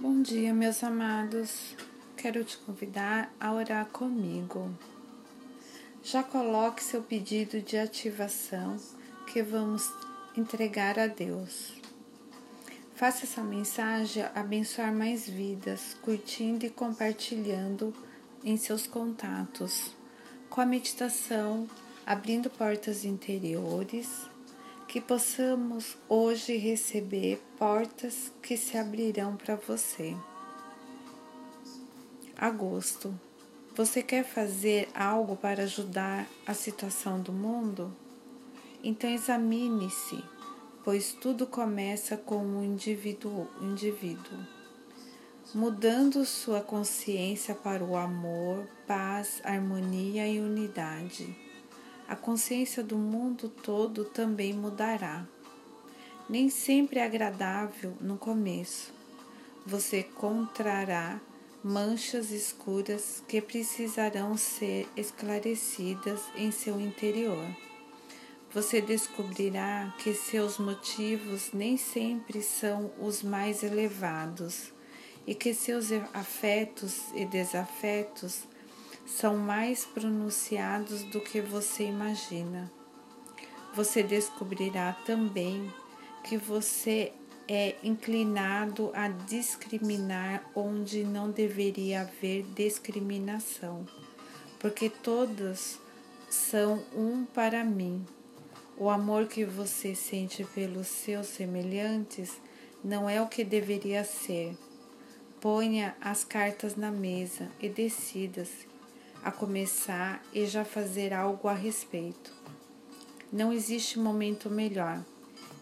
Bom dia, meus amados. Quero te convidar a orar comigo. Já coloque seu pedido de ativação que vamos entregar a Deus. Faça essa mensagem abençoar mais vidas, curtindo e compartilhando em seus contatos, com a meditação, abrindo portas interiores que possamos hoje receber portas que se abrirão para você. Agosto. Você quer fazer algo para ajudar a situação do mundo? Então examine-se, pois tudo começa com o indivíduo, indivíduo, mudando sua consciência para o amor, paz, harmonia e unidade a consciência do mundo todo também mudará. Nem sempre é agradável no começo. Você encontrará manchas escuras que precisarão ser esclarecidas em seu interior. Você descobrirá que seus motivos nem sempre são os mais elevados e que seus afetos e desafetos são mais pronunciados do que você imagina. Você descobrirá também que você é inclinado a discriminar onde não deveria haver discriminação, porque todos são um para mim. O amor que você sente pelos seus semelhantes não é o que deveria ser. Ponha as cartas na mesa e decida-se a começar e já fazer algo a respeito. Não existe momento melhor.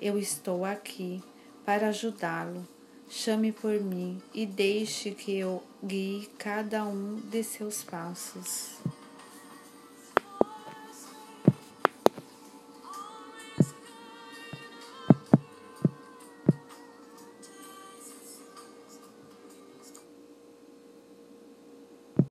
Eu estou aqui para ajudá-lo. Chame por mim e deixe que eu guie cada um de seus passos.